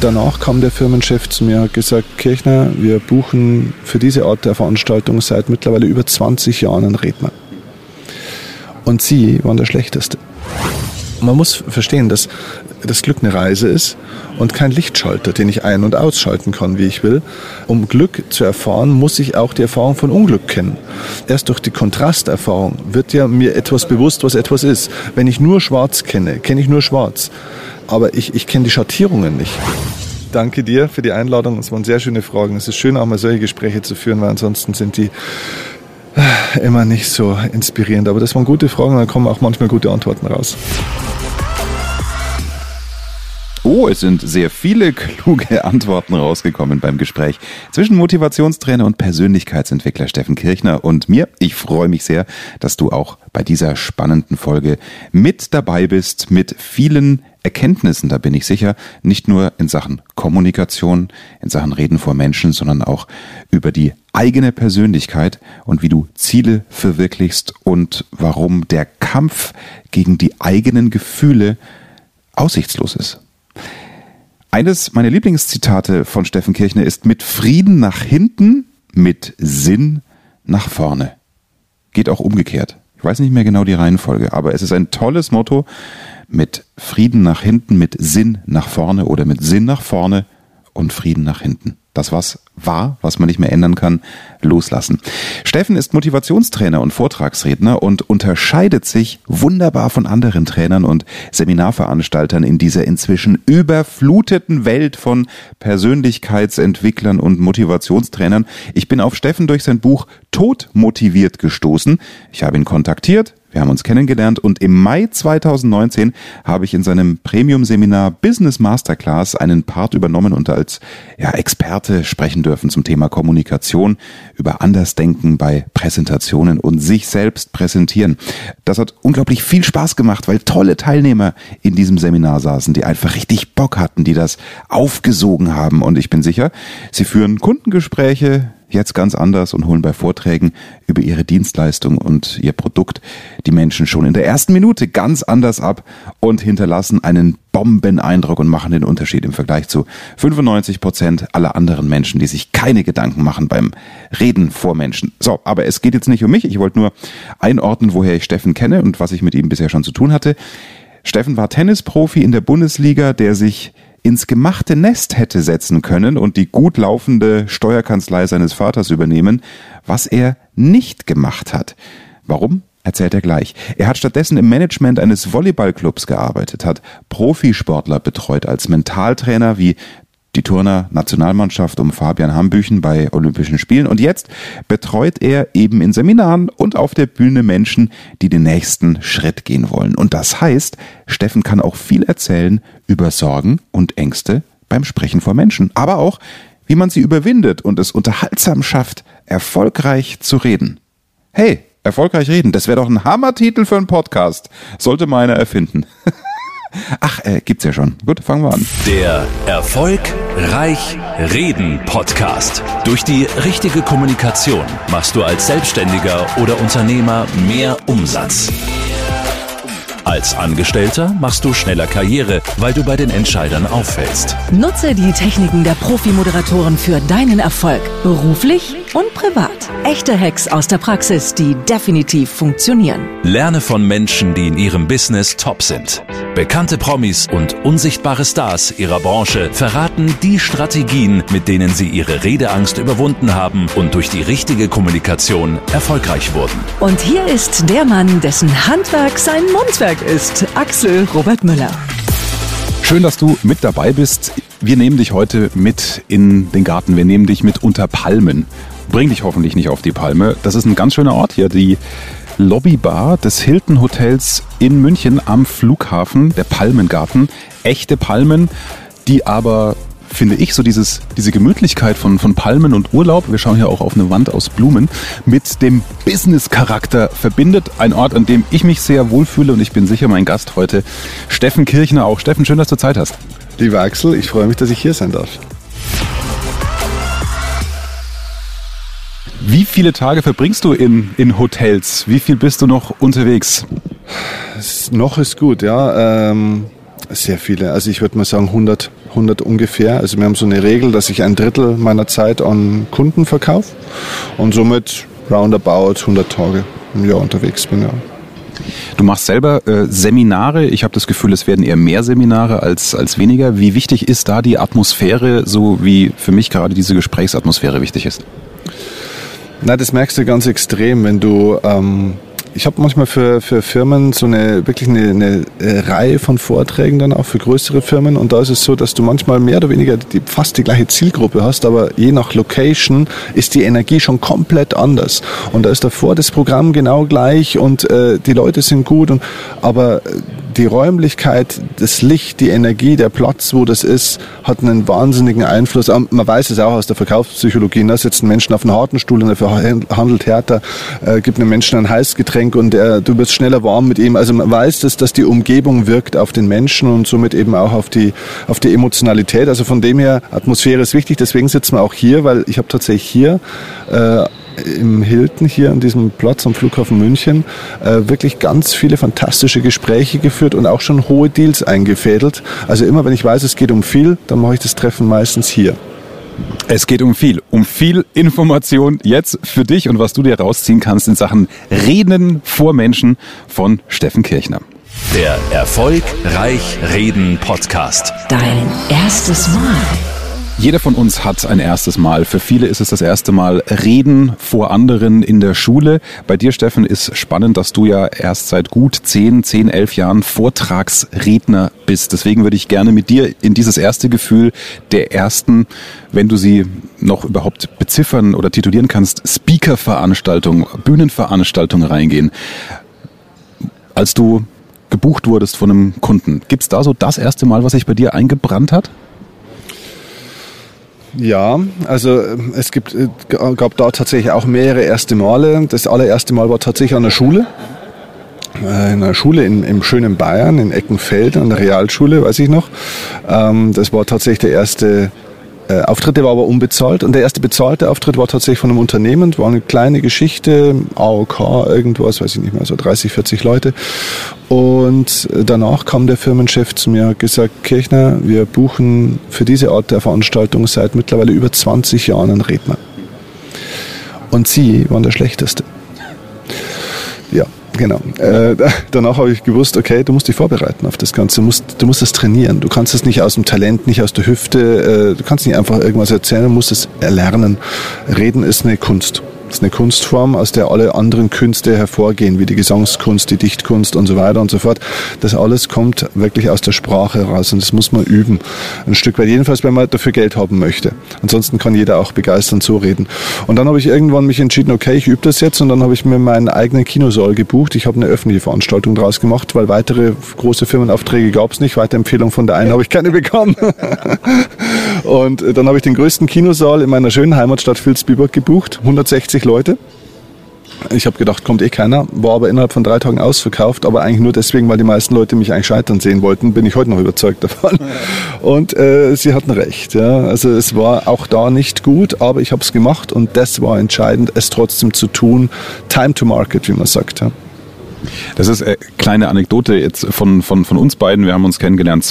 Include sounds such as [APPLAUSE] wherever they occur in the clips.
danach kam der Firmenchef zu mir und hat gesagt, Kirchner, wir buchen für diese Art der Veranstaltung seit mittlerweile über 20 Jahren einen Redner. Und Sie waren der Schlechteste. Man muss verstehen, dass das Glück eine Reise ist und kein Lichtschalter, den ich ein- und ausschalten kann, wie ich will. Um Glück zu erfahren, muss ich auch die Erfahrung von Unglück kennen. Erst durch die Kontrasterfahrung wird ja mir etwas bewusst, was etwas ist. Wenn ich nur Schwarz kenne, kenne ich nur Schwarz. Aber ich, ich kenne die Schattierungen nicht. Danke dir für die Einladung. Es waren sehr schöne Fragen. Es ist schön, auch mal solche Gespräche zu führen, weil ansonsten sind die äh, immer nicht so inspirierend. Aber das waren gute Fragen, und dann kommen auch manchmal gute Antworten raus. Oh, es sind sehr viele kluge [LAUGHS] Antworten rausgekommen beim Gespräch zwischen Motivationstrainer und Persönlichkeitsentwickler Steffen Kirchner und mir. Ich freue mich sehr, dass du auch bei dieser spannenden Folge mit dabei bist, mit vielen Erkenntnissen, da bin ich sicher, nicht nur in Sachen Kommunikation, in Sachen Reden vor Menschen, sondern auch über die eigene Persönlichkeit und wie du Ziele verwirklichst und warum der Kampf gegen die eigenen Gefühle aussichtslos ist. Eines meiner Lieblingszitate von Steffen Kirchner ist mit Frieden nach hinten, mit Sinn nach vorne. Geht auch umgekehrt. Ich weiß nicht mehr genau die Reihenfolge, aber es ist ein tolles Motto mit Frieden nach hinten, mit Sinn nach vorne oder mit Sinn nach vorne und Frieden nach hinten das was war, was man nicht mehr ändern kann, loslassen. Steffen ist Motivationstrainer und Vortragsredner und unterscheidet sich wunderbar von anderen Trainern und Seminarveranstaltern in dieser inzwischen überfluteten Welt von Persönlichkeitsentwicklern und Motivationstrainern. Ich bin auf Steffen durch sein Buch Tod motiviert gestoßen. Ich habe ihn kontaktiert, wir haben uns kennengelernt und im Mai 2019 habe ich in seinem Premium-Seminar Business Masterclass einen Part übernommen und als ja, Experte sprechen dürfen zum Thema Kommunikation, über Andersdenken bei Präsentationen und sich selbst präsentieren. Das hat unglaublich viel Spaß gemacht, weil tolle Teilnehmer in diesem Seminar saßen, die einfach richtig Bock hatten, die das aufgesogen haben und ich bin sicher, sie führen Kundengespräche, jetzt ganz anders und holen bei Vorträgen über ihre Dienstleistung und ihr Produkt die Menschen schon in der ersten Minute ganz anders ab und hinterlassen einen Bombeneindruck und machen den Unterschied im Vergleich zu 95 Prozent aller anderen Menschen, die sich keine Gedanken machen beim Reden vor Menschen. So, aber es geht jetzt nicht um mich. Ich wollte nur einordnen, woher ich Steffen kenne und was ich mit ihm bisher schon zu tun hatte. Steffen war Tennisprofi in der Bundesliga, der sich ins gemachte Nest hätte setzen können und die gut laufende Steuerkanzlei seines Vaters übernehmen, was er nicht gemacht hat. Warum? Erzählt er gleich. Er hat stattdessen im Management eines Volleyballclubs gearbeitet, hat Profisportler betreut als Mentaltrainer wie die Turner Nationalmannschaft um Fabian Hambüchen bei Olympischen Spielen und jetzt betreut er eben in Seminaren und auf der Bühne Menschen, die den nächsten Schritt gehen wollen. Und das heißt, Steffen kann auch viel erzählen über Sorgen und Ängste beim Sprechen vor Menschen, aber auch, wie man sie überwindet und es unterhaltsam schafft, erfolgreich zu reden. Hey, erfolgreich reden, das wäre doch ein Hammertitel für einen Podcast. Sollte meiner erfinden. [LAUGHS] Ach, äh, gibt's ja schon. Gut, fangen wir an. Der Erfolg Reich Reden Podcast. Durch die richtige Kommunikation machst du als Selbstständiger oder Unternehmer mehr Umsatz. Als Angestellter machst du schneller Karriere, weil du bei den Entscheidern auffällst. Nutze die Techniken der Profi-Moderatoren für deinen Erfolg, beruflich und privat. Echte Hacks aus der Praxis, die definitiv funktionieren. Lerne von Menschen, die in ihrem Business top sind. Bekannte Promis und unsichtbare Stars ihrer Branche verraten die Strategien, mit denen sie ihre Redeangst überwunden haben und durch die richtige Kommunikation erfolgreich wurden. Und hier ist der Mann, dessen Handwerk sein Mundwerk ist, Axel Robert Müller. Schön, dass du mit dabei bist. Wir nehmen dich heute mit in den Garten. Wir nehmen dich mit unter Palmen. Bring dich hoffentlich nicht auf die Palme. Das ist ein ganz schöner Ort hier, die Lobbybar des Hilton Hotels in München am Flughafen, der Palmengarten. Echte Palmen, die aber finde ich, so dieses, diese Gemütlichkeit von, von Palmen und Urlaub, wir schauen hier auch auf eine Wand aus Blumen, mit dem Business-Charakter verbindet. Ein Ort, an dem ich mich sehr wohlfühle und ich bin sicher mein Gast heute, Steffen Kirchner auch. Steffen, schön, dass du Zeit hast. Lieber Axel, ich freue mich, dass ich hier sein darf. Wie viele Tage verbringst du in, in Hotels? Wie viel bist du noch unterwegs? Es, noch ist gut, ja. Ähm, Sehr viele. Also ich würde mal sagen 100, 100 ungefähr. Also wir haben so eine Regel, dass ich ein Drittel meiner Zeit an Kunden verkaufe und somit roundabout 100 Tage im Jahr unterwegs bin. Ja. Du machst selber äh, Seminare. Ich habe das Gefühl, es werden eher mehr Seminare als, als weniger. Wie wichtig ist da die Atmosphäre, so wie für mich gerade diese Gesprächsatmosphäre wichtig ist? Na, das merkst du ganz extrem, wenn du ähm, ich habe manchmal für, für Firmen so eine wirklich eine, eine äh, Reihe von Vorträgen dann auch für größere Firmen und da ist es so, dass du manchmal mehr oder weniger die, fast die gleiche Zielgruppe hast, aber je nach Location ist die Energie schon komplett anders und da ist davor das Programm genau gleich und äh, die Leute sind gut und aber die Räumlichkeit, das Licht, die Energie, der Platz, wo das ist, hat einen wahnsinnigen Einfluss. Man weiß es auch aus der Verkaufspsychologie. Da sitzen Menschen auf einem harten Stuhl und er verhandelt härter, äh, gibt einem Menschen ein heißes Getränk und er, du wirst schneller warm mit ihm. Also man weiß, dass, dass die Umgebung wirkt auf den Menschen und somit eben auch auf die, auf die Emotionalität. Also von dem her, Atmosphäre ist wichtig. Deswegen sitzen wir auch hier, weil ich habe tatsächlich hier äh, im Hilton hier an diesem Platz am Flughafen München äh, wirklich ganz viele fantastische Gespräche geführt und auch schon hohe Deals eingefädelt. Also immer wenn ich weiß, es geht um viel, dann mache ich das Treffen meistens hier. Es geht um viel, um viel Information jetzt für dich und was du dir rausziehen kannst in Sachen Reden vor Menschen von Steffen Kirchner. Der Erfolgreich Reden Podcast. Dein erstes Mal. Jeder von uns hat ein erstes Mal. Für viele ist es das erste Mal Reden vor anderen in der Schule. Bei dir, Steffen, ist spannend, dass du ja erst seit gut 10, 10, 11 Jahren Vortragsredner bist. Deswegen würde ich gerne mit dir in dieses erste Gefühl der ersten, wenn du sie noch überhaupt beziffern oder titulieren kannst, Speaker-Veranstaltung, Bühnenveranstaltung reingehen. Als du gebucht wurdest von einem Kunden, gibt's da so das erste Mal, was sich bei dir eingebrannt hat? Ja, also äh, es gibt, äh, gab da tatsächlich auch mehrere erste Male. Das allererste Mal war tatsächlich an der Schule. Äh, in einer Schule in, im schönen Bayern, in Eckenfeld, an der Realschule, weiß ich noch. Ähm, das war tatsächlich der erste äh, Auftritt, der war aber unbezahlt. Und der erste bezahlte Auftritt war tatsächlich von einem Unternehmen, war eine kleine Geschichte, AOK, irgendwas, weiß ich nicht mehr, so 30, 40 Leute. Und danach kam der Firmenchef zu mir und gesagt, Kirchner, wir buchen für diese Art der Veranstaltung seit mittlerweile über 20 Jahren einen Redner. Und Sie waren der Schlechteste. Genau. Äh, danach habe ich gewusst, okay, du musst dich vorbereiten auf das Ganze. Du musst, du musst es trainieren. Du kannst es nicht aus dem Talent, nicht aus der Hüfte. Äh, du kannst nicht einfach irgendwas erzählen, du musst es erlernen. Reden ist eine Kunst. Ist eine Kunstform, aus der alle anderen Künste hervorgehen, wie die Gesangskunst, die Dichtkunst und so weiter und so fort. Das alles kommt wirklich aus der Sprache heraus und das muss man üben. Ein Stück weit, jedenfalls, wenn man dafür Geld haben möchte. Ansonsten kann jeder auch begeistern so reden. Und dann habe ich irgendwann mich entschieden, okay, ich übe das jetzt und dann habe ich mir meinen eigenen Kinosaal gebucht. Ich habe eine öffentliche Veranstaltung daraus gemacht, weil weitere große Firmenaufträge gab es nicht. Weiterempfehlung von der einen habe ich keine bekommen. [LAUGHS] und dann habe ich den größten Kinosaal in meiner schönen Heimatstadt Vilsbiburg gebucht. 160 60 Leute. Ich habe gedacht, kommt eh keiner, war aber innerhalb von drei Tagen ausverkauft, aber eigentlich nur deswegen, weil die meisten Leute mich eigentlich scheitern sehen wollten, bin ich heute noch überzeugt davon. Und äh, sie hatten recht. Ja. Also es war auch da nicht gut, aber ich habe es gemacht und das war entscheidend, es trotzdem zu tun. Time to market, wie man sagt. Ja. Das ist eine kleine Anekdote jetzt von, von, von uns beiden. Wir haben uns kennengelernt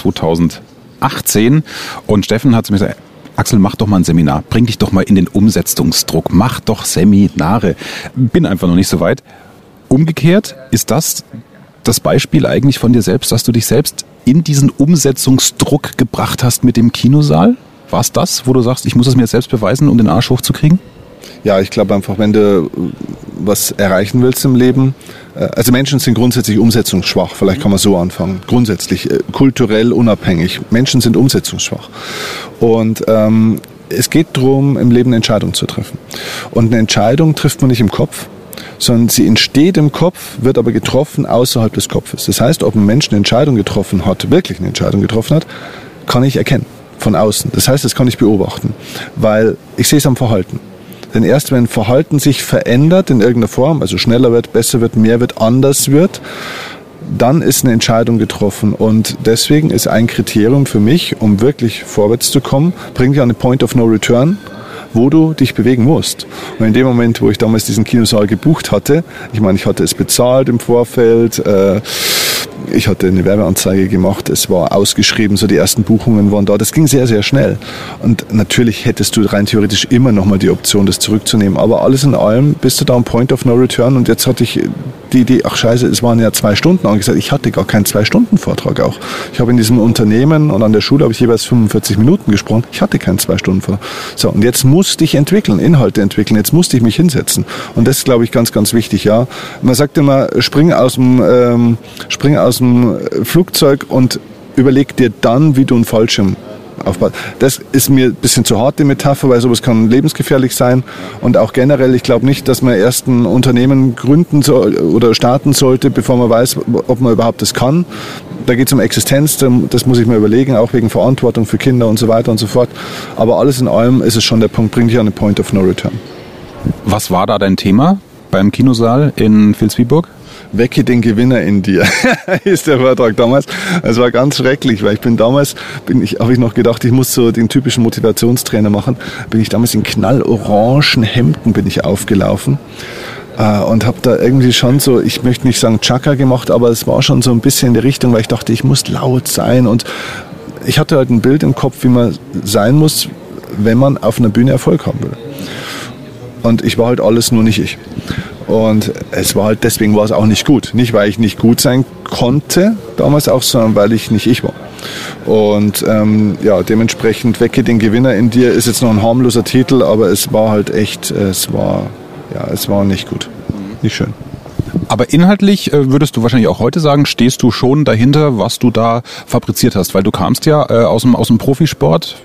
2018 und Steffen hat zu mir gesagt, Axel, mach doch mal ein Seminar, bring dich doch mal in den Umsetzungsdruck, mach doch Seminare. Bin einfach noch nicht so weit. Umgekehrt ist das das Beispiel eigentlich von dir selbst, dass du dich selbst in diesen Umsetzungsdruck gebracht hast mit dem Kinosaal? War es das, wo du sagst, ich muss es mir selbst beweisen, um den Arsch hochzukriegen? Ja, ich glaube einfach, wenn du was erreichen willst im Leben, also Menschen sind grundsätzlich umsetzungsschwach, vielleicht kann man so anfangen. Grundsätzlich, äh, kulturell unabhängig. Menschen sind umsetzungsschwach. Und ähm, es geht darum, im Leben eine Entscheidung zu treffen. Und eine Entscheidung trifft man nicht im Kopf, sondern sie entsteht im Kopf, wird aber getroffen außerhalb des Kopfes. Das heißt, ob ein Mensch eine Entscheidung getroffen hat, wirklich eine Entscheidung getroffen hat, kann ich erkennen von außen. Das heißt, das kann ich beobachten, weil ich sehe es am Verhalten. Denn erst wenn Verhalten sich verändert in irgendeiner Form, also schneller wird, besser wird, mehr wird, anders wird, dann ist eine Entscheidung getroffen. Und deswegen ist ein Kriterium für mich, um wirklich vorwärts zu kommen, bring dich an den Point of No Return, wo du dich bewegen musst. Und in dem Moment, wo ich damals diesen Kinosaal gebucht hatte, ich meine, ich hatte es bezahlt im Vorfeld, äh, ich hatte eine Werbeanzeige gemacht, es war ausgeschrieben, so die ersten Buchungen waren da. Das ging sehr, sehr schnell. Und natürlich hättest du rein theoretisch immer noch mal die Option, das zurückzunehmen. Aber alles in allem bist du da am Point of No Return und jetzt hatte ich die Idee, ach scheiße, es waren ja zwei Stunden angesagt. Ich hatte gar keinen Zwei-Stunden-Vortrag auch. Ich habe in diesem Unternehmen und an der Schule habe ich jeweils 45 Minuten gesprochen. Ich hatte keinen Zwei-Stunden-Vortrag. So, und jetzt musste ich entwickeln, Inhalte entwickeln. Jetzt musste ich mich hinsetzen. Und das ist, glaube ich, ganz, ganz wichtig, ja. Man sagt immer, spring aus dem, ähm, spring aus dem Flugzeug und überleg dir dann, wie du einen Fallschirm aufbaut. Das ist mir ein bisschen zu hart, die Metapher, weil sowas kann lebensgefährlich sein. Und auch generell, ich glaube nicht, dass man erst ein Unternehmen gründen soll oder starten sollte, bevor man weiß, ob man überhaupt das kann. Da geht es um Existenz, das muss ich mir überlegen, auch wegen Verantwortung für Kinder und so weiter und so fort. Aber alles in allem ist es schon der Punkt, bringt dich an den Point of No Return. Was war da dein Thema beim Kinosaal in Vilsbiburg? Wecke den Gewinner in dir, [LAUGHS] ist der Vortrag damals. Es war ganz schrecklich, weil ich bin damals, bin ich, habe ich noch gedacht, ich muss so den typischen Motivationstrainer machen. Bin ich damals in knallorangen Hemden bin ich aufgelaufen äh, und habe da irgendwie schon so, ich möchte nicht sagen Chaka gemacht, aber es war schon so ein bisschen in die Richtung, weil ich dachte, ich muss laut sein und ich hatte halt ein Bild im Kopf, wie man sein muss, wenn man auf einer Bühne Erfolg haben will. Und ich war halt alles nur nicht ich. Und es war halt, deswegen war es auch nicht gut. Nicht, weil ich nicht gut sein konnte damals auch, sondern weil ich nicht ich war. Und ähm, ja, dementsprechend Wecke den Gewinner in dir ist jetzt noch ein harmloser Titel, aber es war halt echt, es war, ja, es war nicht gut. Nicht schön. Aber inhaltlich äh, würdest du wahrscheinlich auch heute sagen, stehst du schon dahinter, was du da fabriziert hast, weil du kamst ja äh, aus, dem, aus dem Profisport,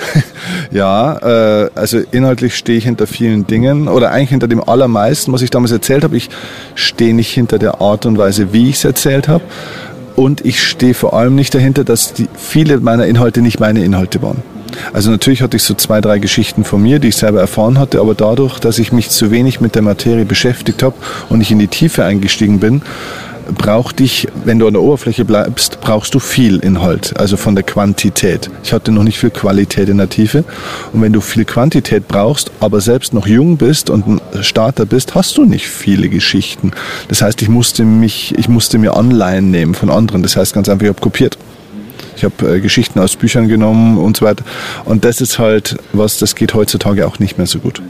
[LAUGHS] ja, äh, also inhaltlich stehe ich hinter vielen Dingen oder eigentlich hinter dem allermeisten, was ich damals erzählt habe. Ich stehe nicht hinter der Art und Weise, wie ich es erzählt habe. Und ich stehe vor allem nicht dahinter, dass die, viele meiner Inhalte nicht meine Inhalte waren. Also natürlich hatte ich so zwei, drei Geschichten von mir, die ich selber erfahren hatte, aber dadurch, dass ich mich zu wenig mit der Materie beschäftigt habe und ich in die Tiefe eingestiegen bin, braucht dich, wenn du an der Oberfläche bleibst, brauchst du viel Inhalt, also von der Quantität. Ich hatte noch nicht viel Qualität in der Tiefe. Und wenn du viel Quantität brauchst, aber selbst noch jung bist und ein Starter bist, hast du nicht viele Geschichten. Das heißt, ich musste mich, ich musste mir Anleihen nehmen von anderen. Das heißt ganz einfach, ich habe kopiert. Ich habe äh, Geschichten aus Büchern genommen und so weiter. Und das ist halt was, das geht heutzutage auch nicht mehr so gut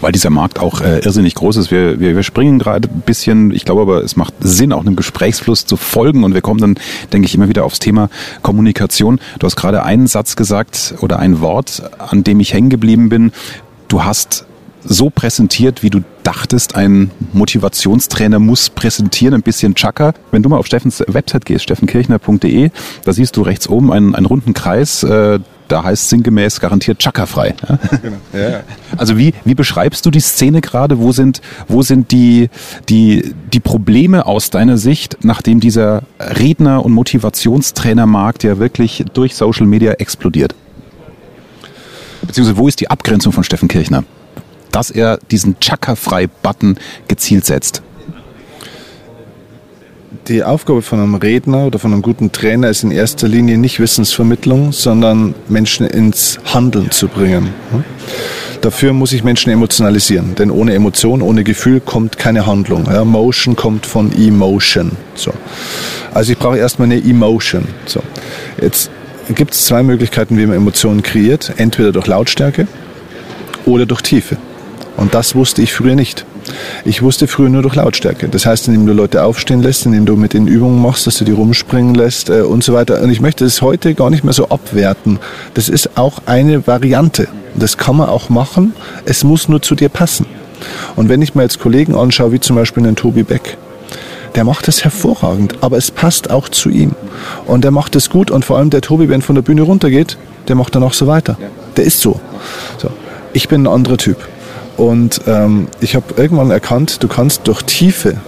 weil dieser Markt auch äh, irrsinnig groß ist. Wir, wir, wir springen gerade ein bisschen, ich glaube aber, es macht Sinn, auch einem Gesprächsfluss zu folgen und wir kommen dann, denke ich, immer wieder aufs Thema Kommunikation. Du hast gerade einen Satz gesagt oder ein Wort, an dem ich hängen geblieben bin. Du hast so präsentiert, wie du dachtest, ein Motivationstrainer muss präsentieren, ein bisschen Chaka. Wenn du mal auf Steffens Website gehst, steffenkirchner.de, da siehst du rechts oben einen, einen runden Kreis, äh, da heißt sinngemäß garantiert chakafrei. Ja? Genau. Ja. [LAUGHS] Also wie, wie beschreibst du die Szene gerade? Wo sind, wo sind die, die, die Probleme aus deiner Sicht, nachdem dieser Redner- und Motivationstrainermarkt ja wirklich durch Social Media explodiert? Beziehungsweise wo ist die Abgrenzung von Steffen Kirchner? Dass er diesen Chakafrei-Button gezielt setzt die Aufgabe von einem Redner oder von einem guten Trainer ist in erster Linie nicht Wissensvermittlung, sondern Menschen ins Handeln zu bringen. Dafür muss ich Menschen emotionalisieren, denn ohne Emotion, ohne Gefühl kommt keine Handlung. Ja, Motion kommt von Emotion. So. Also ich brauche erstmal eine Emotion. So. Jetzt gibt es zwei Möglichkeiten, wie man Emotionen kreiert. Entweder durch Lautstärke oder durch Tiefe. Und das wusste ich früher nicht. Ich wusste früher nur durch Lautstärke. Das heißt, indem du Leute aufstehen lässt, indem du mit den Übungen machst, dass du die rumspringen lässt äh, und so weiter. Und ich möchte es heute gar nicht mehr so abwerten. Das ist auch eine Variante. Das kann man auch machen. Es muss nur zu dir passen. Und wenn ich mir jetzt Kollegen anschaue, wie zum Beispiel den Tobi Beck, der macht es hervorragend, aber es passt auch zu ihm. Und er macht es gut und vor allem der Tobi, wenn von der Bühne runtergeht, der macht dann auch so weiter. Der ist so. so. Ich bin ein anderer Typ. Und ähm, ich habe irgendwann erkannt, du kannst durch Tiefe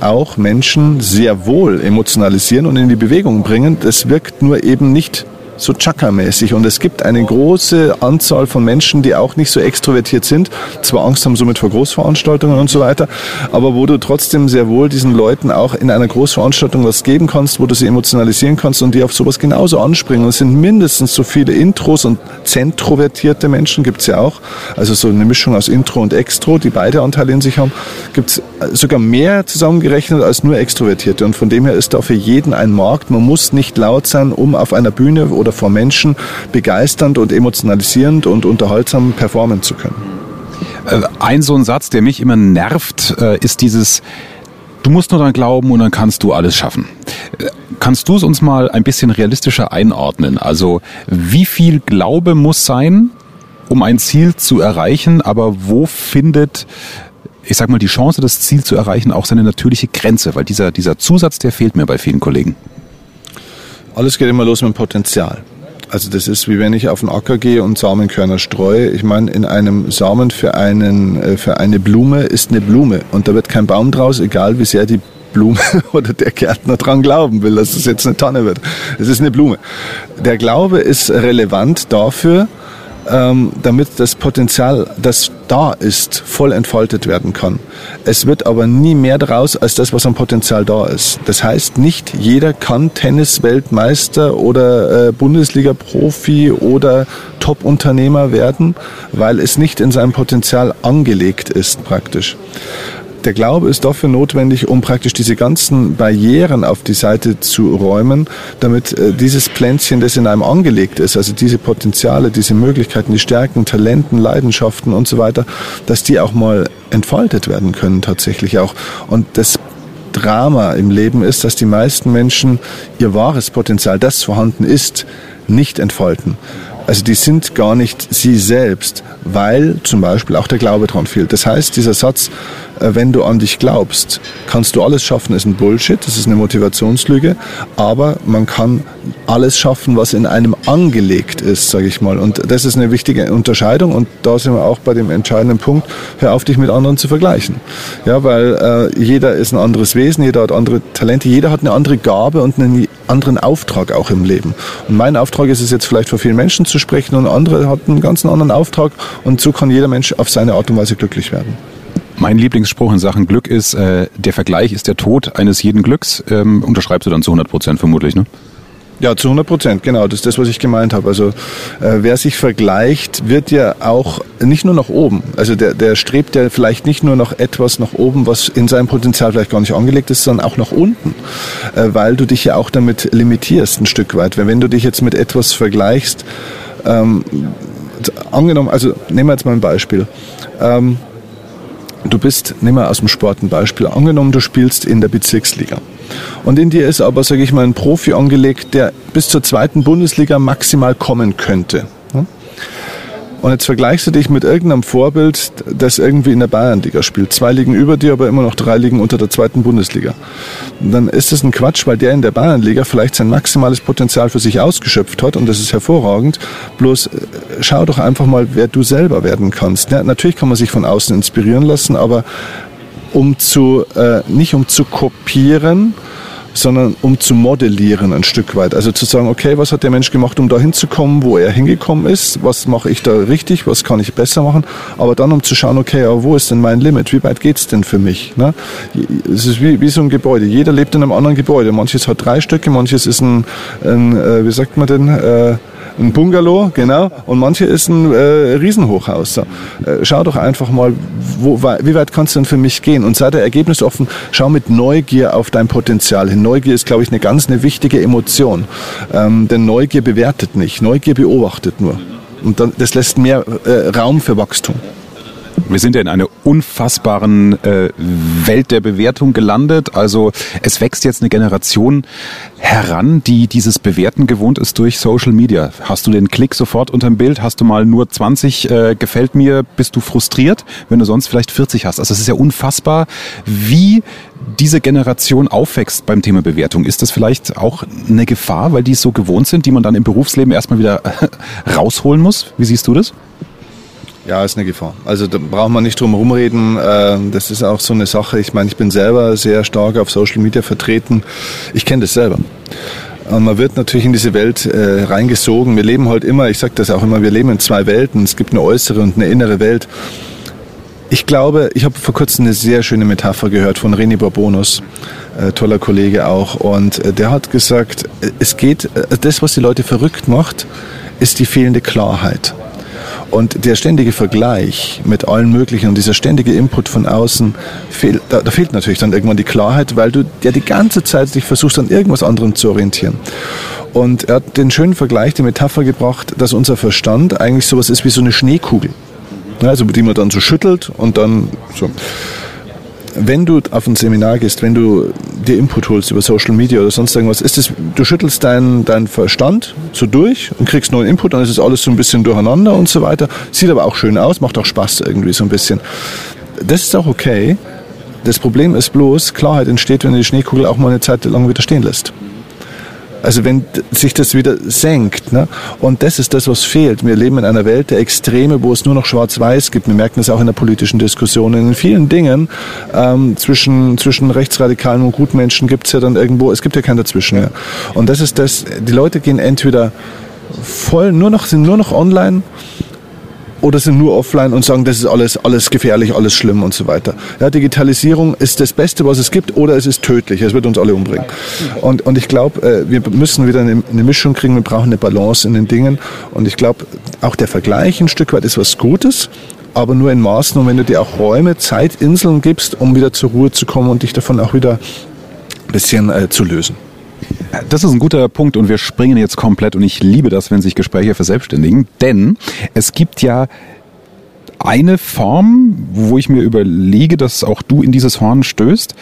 auch Menschen sehr wohl emotionalisieren und in die Bewegung bringen. Das wirkt nur eben nicht so Chaka-mäßig. Und es gibt eine große Anzahl von Menschen, die auch nicht so extrovertiert sind, zwar Angst haben somit vor Großveranstaltungen und so weiter, aber wo du trotzdem sehr wohl diesen Leuten auch in einer Großveranstaltung was geben kannst, wo du sie emotionalisieren kannst und die auf sowas genauso anspringen. Und es sind mindestens so viele Intros und zentrovertierte Menschen, gibt's ja auch. Also so eine Mischung aus Intro und Extro, die beide Anteile in sich haben, gibt's sogar mehr zusammengerechnet als nur Extrovertierte. Und von dem her ist da für jeden ein Markt. Man muss nicht laut sein, um auf einer Bühne oder vor Menschen begeisternd und emotionalisierend und unterhaltsam performen zu können. Äh, ein so ein Satz, der mich immer nervt, äh, ist dieses, du musst nur dran glauben und dann kannst du alles schaffen. Äh, kannst du es uns mal ein bisschen realistischer einordnen? Also wie viel Glaube muss sein, um ein Ziel zu erreichen, aber wo findet ich sag mal, die Chance, das Ziel zu erreichen, auch seine natürliche Grenze, weil dieser, dieser Zusatz, der fehlt mir bei vielen Kollegen. Alles geht immer los mit dem Potenzial. Also das ist wie wenn ich auf den Acker gehe und Samenkörner streue. Ich meine, in einem Samen für, einen, äh, für eine Blume ist eine Blume und da wird kein Baum draus, egal wie sehr die Blume [LAUGHS] oder der Gärtner dran glauben will, dass es jetzt eine Tonne wird. Es ist eine Blume. Der Glaube ist relevant dafür, ähm, damit das Potenzial, das da ist, voll entfaltet werden kann. Es wird aber nie mehr daraus als das, was am Potenzial da ist. Das heißt, nicht jeder kann Tennis-Weltmeister oder äh, Bundesliga-Profi oder Top-Unternehmer werden, weil es nicht in seinem Potenzial angelegt ist praktisch der Glaube ist dafür notwendig, um praktisch diese ganzen Barrieren auf die Seite zu räumen, damit äh, dieses Pflänzchen, das in einem angelegt ist, also diese Potenziale, diese Möglichkeiten, die Stärken, Talenten, Leidenschaften und so weiter, dass die auch mal entfaltet werden können tatsächlich auch. Und das Drama im Leben ist, dass die meisten Menschen ihr wahres Potenzial, das vorhanden ist, nicht entfalten. Also die sind gar nicht sie selbst, weil zum Beispiel auch der Glaube dran fehlt. Das heißt, dieser Satz, wenn du an dich glaubst, kannst du alles schaffen, ist ein Bullshit, das ist eine Motivationslüge, aber man kann alles schaffen, was in einem angelegt ist, sage ich mal. Und das ist eine wichtige Unterscheidung und da sind wir auch bei dem entscheidenden Punkt, hör auf, dich mit anderen zu vergleichen. Ja, weil äh, jeder ist ein anderes Wesen, jeder hat andere Talente, jeder hat eine andere Gabe und einen anderen Auftrag auch im Leben. Und mein Auftrag ist es jetzt vielleicht vor vielen Menschen zu sprechen und andere hat einen ganz anderen Auftrag und so kann jeder Mensch auf seine Art und Weise glücklich werden. Mein Lieblingsspruch in Sachen Glück ist, äh, der Vergleich ist der Tod eines jeden Glücks. Ähm, unterschreibst du dann zu 100 Prozent vermutlich, ne? Ja, zu 100 Prozent, genau. Das ist das, was ich gemeint habe. Also äh, wer sich vergleicht, wird ja auch nicht nur nach oben. Also der, der strebt ja vielleicht nicht nur nach etwas nach oben, was in seinem Potenzial vielleicht gar nicht angelegt ist, sondern auch nach unten, äh, weil du dich ja auch damit limitierst ein Stück weit. Weil wenn du dich jetzt mit etwas vergleichst, ähm, angenommen, also nehmen wir jetzt mal ein Beispiel. Ähm, Du bist, nehmen wir aus dem Sport ein Beispiel, angenommen, du spielst in der Bezirksliga. Und in dir ist aber, sage ich mal, ein Profi angelegt, der bis zur zweiten Bundesliga maximal kommen könnte. Und jetzt vergleichst du dich mit irgendeinem Vorbild, das irgendwie in der Bayernliga spielt. Zwei Ligen über dir, aber immer noch drei Ligen unter der zweiten Bundesliga. Und dann ist das ein Quatsch, weil der in der Bayernliga vielleicht sein maximales Potenzial für sich ausgeschöpft hat und das ist hervorragend. Bloß äh, schau doch einfach mal, wer du selber werden kannst. Ja, natürlich kann man sich von außen inspirieren lassen, aber um zu, äh, nicht um zu kopieren, sondern um zu modellieren ein Stück weit. Also zu sagen, okay, was hat der Mensch gemacht, um da hinzukommen, wo er hingekommen ist? Was mache ich da richtig? Was kann ich besser machen? Aber dann um zu schauen, okay, aber wo ist denn mein Limit? Wie weit geht's denn für mich? Ne? Es ist wie, wie so ein Gebäude. Jeder lebt in einem anderen Gebäude. Manches hat drei Stücke, manches ist ein, ein äh, wie sagt man denn, äh, ein Bungalow, genau, und manche ist ein äh, Riesenhochhaus. So. Äh, schau doch einfach mal, wo, wie weit kannst du denn für mich gehen? Und sei der Ergebnis offen, schau mit Neugier auf dein Potenzial hin. Neugier ist, glaube ich, eine ganz eine wichtige Emotion. Ähm, denn Neugier bewertet nicht, Neugier beobachtet nur. Und dann, das lässt mehr äh, Raum für Wachstum. Wir sind ja in einer unfassbaren äh, Welt der Bewertung gelandet. Also es wächst jetzt eine Generation heran, die dieses Bewerten gewohnt ist durch Social Media. Hast du den Klick sofort unterm Bild? Hast du mal nur 20 äh, gefällt mir? Bist du frustriert, wenn du sonst vielleicht 40 hast? Also es ist ja unfassbar, wie diese Generation aufwächst beim Thema Bewertung. Ist das vielleicht auch eine Gefahr, weil die es so gewohnt sind, die man dann im Berufsleben erstmal wieder [LAUGHS] rausholen muss? Wie siehst du das? Ja, ist eine Gefahr. Also da braucht man nicht drum rumreden. Ähm, das ist auch so eine Sache. Ich meine, ich bin selber sehr stark auf Social Media vertreten. Ich kenne das selber. Und man wird natürlich in diese Welt äh, reingesogen. Wir leben halt immer, ich sage das auch immer, wir leben in zwei Welten. Es gibt eine äußere und eine innere Welt. Ich glaube, ich habe vor kurzem eine sehr schöne Metapher gehört von René Bourbonus, äh, toller Kollege auch. Und äh, der hat gesagt, äh, es geht, äh, das, was die Leute verrückt macht, ist die fehlende Klarheit. Und der ständige Vergleich mit allen möglichen und dieser ständige Input von außen, fehl, da, da, fehlt natürlich dann irgendwann die Klarheit, weil du ja die ganze Zeit dich versuchst, an irgendwas anderem zu orientieren. Und er hat den schönen Vergleich, die Metapher gebracht, dass unser Verstand eigentlich sowas ist wie so eine Schneekugel. Also die man dann so schüttelt und dann so wenn du auf ein Seminar gehst, wenn du dir Input holst über Social Media oder sonst irgendwas, ist es, du schüttelst deinen dein Verstand so durch und kriegst neuen Input, dann ist es alles so ein bisschen durcheinander und so weiter. Sieht aber auch schön aus, macht auch Spaß irgendwie so ein bisschen. Das ist auch okay. Das Problem ist bloß, Klarheit entsteht, wenn du die Schneekugel auch mal eine Zeit lang wieder stehen lässt. Also wenn sich das wieder senkt. Ne? Und das ist das, was fehlt. Wir leben in einer Welt der Extreme, wo es nur noch Schwarz-Weiß gibt. Wir merken das auch in der politischen Diskussion. In vielen Dingen ähm, zwischen, zwischen Rechtsradikalen und Gutmenschen gibt es ja dann irgendwo, es gibt ja kein Dazwischen mehr. Und das ist das, die Leute gehen entweder voll, nur noch, sind nur noch online oder sind nur offline und sagen, das ist alles, alles gefährlich, alles schlimm und so weiter. Ja, Digitalisierung ist das Beste, was es gibt, oder es ist tödlich, es wird uns alle umbringen. Und, und ich glaube, äh, wir müssen wieder eine, eine Mischung kriegen, wir brauchen eine Balance in den Dingen. Und ich glaube, auch der Vergleich ein Stück weit ist was Gutes, aber nur in Maßen und wenn du dir auch Räume, Zeit, Inseln gibst, um wieder zur Ruhe zu kommen und dich davon auch wieder ein bisschen äh, zu lösen. Das ist ein guter Punkt und wir springen jetzt komplett und ich liebe das, wenn sich Gespräche verselbstständigen, denn es gibt ja eine Form, wo ich mir überlege, dass auch du in dieses Horn stößt,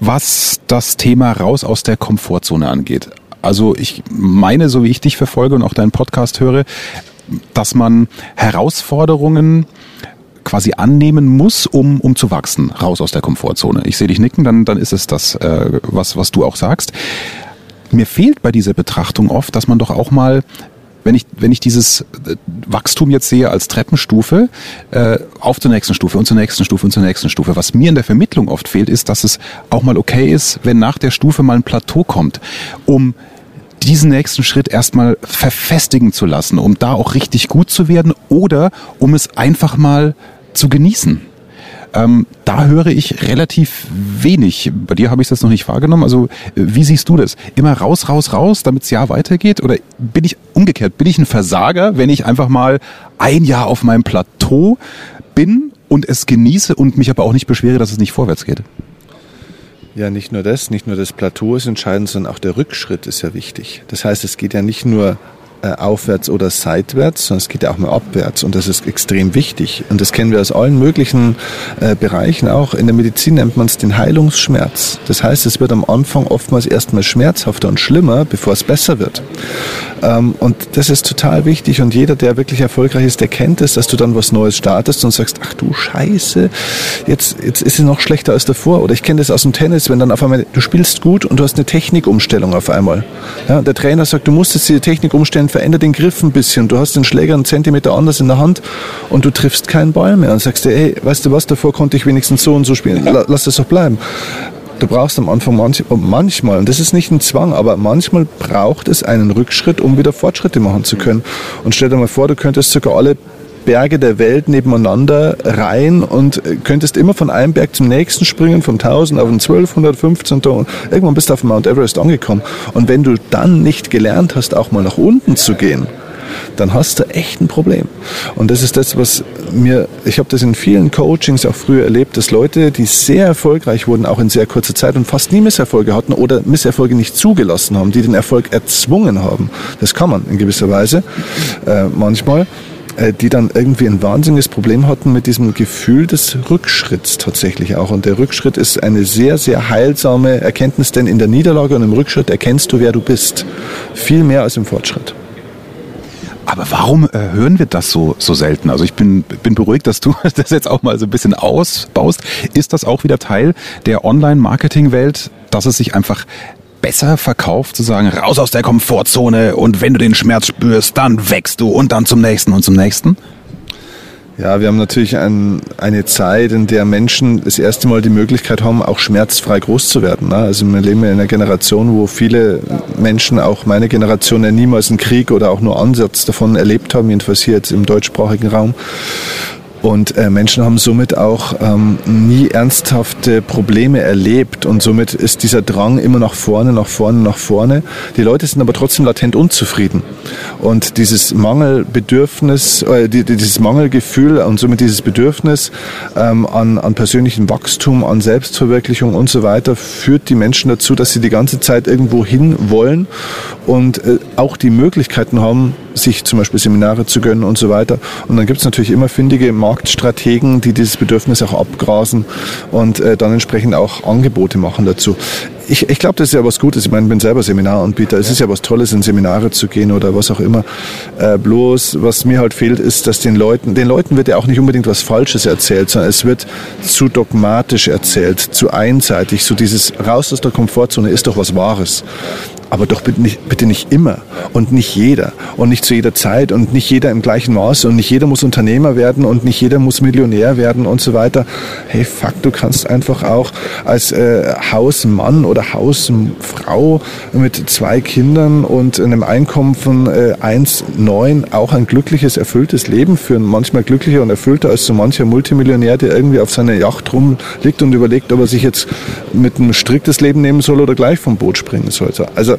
was das Thema raus aus der Komfortzone angeht. Also ich meine, so wie ich dich verfolge und auch deinen Podcast höre, dass man Herausforderungen quasi annehmen muss, um, um zu wachsen, raus aus der Komfortzone. Ich sehe dich nicken, dann, dann ist es das, äh, was, was du auch sagst. Mir fehlt bei dieser Betrachtung oft, dass man doch auch mal wenn ich, wenn ich dieses äh, Wachstum jetzt sehe als Treppenstufe, äh, auf zur nächsten Stufe und zur nächsten Stufe und zur nächsten Stufe. Was mir in der Vermittlung oft fehlt, ist, dass es auch mal okay ist, wenn nach der Stufe mal ein Plateau kommt, um diesen nächsten Schritt erstmal verfestigen zu lassen, um da auch richtig gut zu werden oder um es einfach mal zu genießen. Ähm, da höre ich relativ wenig. Bei dir habe ich das noch nicht wahrgenommen. Also wie siehst du das? Immer raus, raus, raus, damit das Jahr weitergeht? Oder bin ich umgekehrt? Bin ich ein Versager, wenn ich einfach mal ein Jahr auf meinem Plateau bin und es genieße und mich aber auch nicht beschwere, dass es nicht vorwärts geht? Ja, nicht nur das, nicht nur das Plateau ist entscheidend, sondern auch der Rückschritt ist ja wichtig. Das heißt, es geht ja nicht nur äh, aufwärts oder seitwärts, sondern es geht ja auch mal abwärts und das ist extrem wichtig. Und das kennen wir aus allen möglichen äh, Bereichen auch. In der Medizin nennt man es den Heilungsschmerz. Das heißt, es wird am Anfang oftmals erstmal schmerzhafter und schlimmer, bevor es besser wird. Ähm, und das ist total wichtig und jeder, der wirklich erfolgreich ist, der kennt es, dass du dann was Neues startest und sagst, ach du Scheiße, jetzt, jetzt ist es noch schlechter als davor. Oder ich kenne das aus dem Tennis, wenn dann auf einmal, du spielst gut und du hast eine Technikumstellung auf einmal. Ja, der Trainer sagt, du musst jetzt die Technik umstellen, veränder den Griff ein bisschen. Du hast den Schläger einen Zentimeter anders in der Hand und du triffst keinen Ball mehr und sagst dir, ey, weißt du was, davor konnte ich wenigstens so und so spielen. Lass das doch bleiben. Du brauchst am Anfang manch, manchmal, und das ist nicht ein Zwang, aber manchmal braucht es einen Rückschritt, um wieder Fortschritte machen zu können. Und stell dir mal vor, du könntest sogar alle Berge der Welt nebeneinander rein und könntest immer von einem Berg zum nächsten springen, vom 1000 auf den 1200, 15. und irgendwann bist du auf Mount Everest angekommen. Und wenn du dann nicht gelernt hast, auch mal nach unten zu gehen, dann hast du echt ein Problem. Und das ist das, was mir, ich habe das in vielen Coachings auch früher erlebt, dass Leute, die sehr erfolgreich wurden, auch in sehr kurzer Zeit und fast nie Misserfolge hatten oder Misserfolge nicht zugelassen haben, die den Erfolg erzwungen haben. Das kann man in gewisser Weise äh, manchmal die dann irgendwie ein wahnsinniges Problem hatten mit diesem Gefühl des Rückschritts tatsächlich auch. Und der Rückschritt ist eine sehr, sehr heilsame Erkenntnis, denn in der Niederlage und im Rückschritt erkennst du, wer du bist. Viel mehr als im Fortschritt. Aber warum äh, hören wir das so, so selten? Also ich bin, bin beruhigt, dass du [LAUGHS] das jetzt auch mal so ein bisschen ausbaust. Ist das auch wieder Teil der Online-Marketing-Welt, dass es sich einfach besser verkauft, zu sagen, raus aus der Komfortzone und wenn du den Schmerz spürst, dann wächst du und dann zum nächsten und zum nächsten? Ja, wir haben natürlich ein, eine Zeit, in der Menschen das erste Mal die Möglichkeit haben, auch schmerzfrei groß zu werden. Ne? Also wir leben in einer Generation, wo viele Menschen, auch meine Generation, ja niemals einen Krieg oder auch nur Ansatz davon erlebt haben, jedenfalls hier jetzt im deutschsprachigen Raum. Und äh, Menschen haben somit auch ähm, nie ernsthafte Probleme erlebt. Und somit ist dieser Drang immer nach vorne, nach vorne, nach vorne. Die Leute sind aber trotzdem latent unzufrieden. Und dieses Mangelbedürfnis, äh, dieses Mangelgefühl und somit dieses Bedürfnis ähm, an, an persönlichem Wachstum, an Selbstverwirklichung und so weiter, führt die Menschen dazu, dass sie die ganze Zeit irgendwo hin wollen und äh, auch die Möglichkeiten haben, sich zum Beispiel Seminare zu gönnen und so weiter. Und dann gibt es natürlich immer findige Marktstrategen, die dieses Bedürfnis auch abgrasen und äh, dann entsprechend auch Angebote machen dazu. Ich, ich glaube, das ist ja was Gutes. Ich meine, ich bin selber Seminaranbieter. Es ist ja was Tolles, in Seminare zu gehen oder was auch immer. Äh, bloß, was mir halt fehlt, ist, dass den Leuten, den Leuten wird ja auch nicht unbedingt was Falsches erzählt, sondern es wird zu dogmatisch erzählt, zu einseitig. So dieses raus aus der Komfortzone ist doch was Wahres aber doch bitte nicht, bitte nicht immer und nicht jeder und nicht zu jeder Zeit und nicht jeder im gleichen Maß und nicht jeder muss Unternehmer werden und nicht jeder muss Millionär werden und so weiter. Hey, fuck, du kannst einfach auch als äh, Hausmann oder Hausfrau mit zwei Kindern und einem Einkommen von äh, 1,9 auch ein glückliches, erfülltes Leben führen. Manchmal glücklicher und erfüllter als so mancher Multimillionär, der irgendwie auf seiner Yacht rumliegt und überlegt, ob er sich jetzt mit einem striktes Leben nehmen soll oder gleich vom Boot springen sollte. Also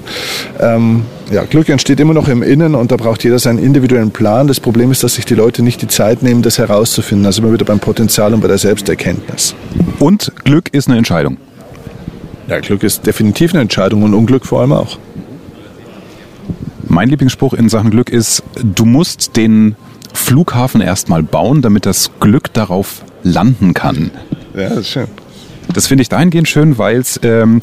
ähm, ja, Glück entsteht immer noch im Innen und da braucht jeder seinen individuellen Plan. Das Problem ist, dass sich die Leute nicht die Zeit nehmen, das herauszufinden. Also immer wieder beim Potenzial und bei der Selbsterkenntnis. Und Glück ist eine Entscheidung. Ja, Glück ist definitiv eine Entscheidung und Unglück vor allem auch. Mein Lieblingsspruch in Sachen Glück ist, du musst den Flughafen erstmal bauen, damit das Glück darauf landen kann. Ja, das ist schön. Das finde ich dahingehend schön, weil es ähm,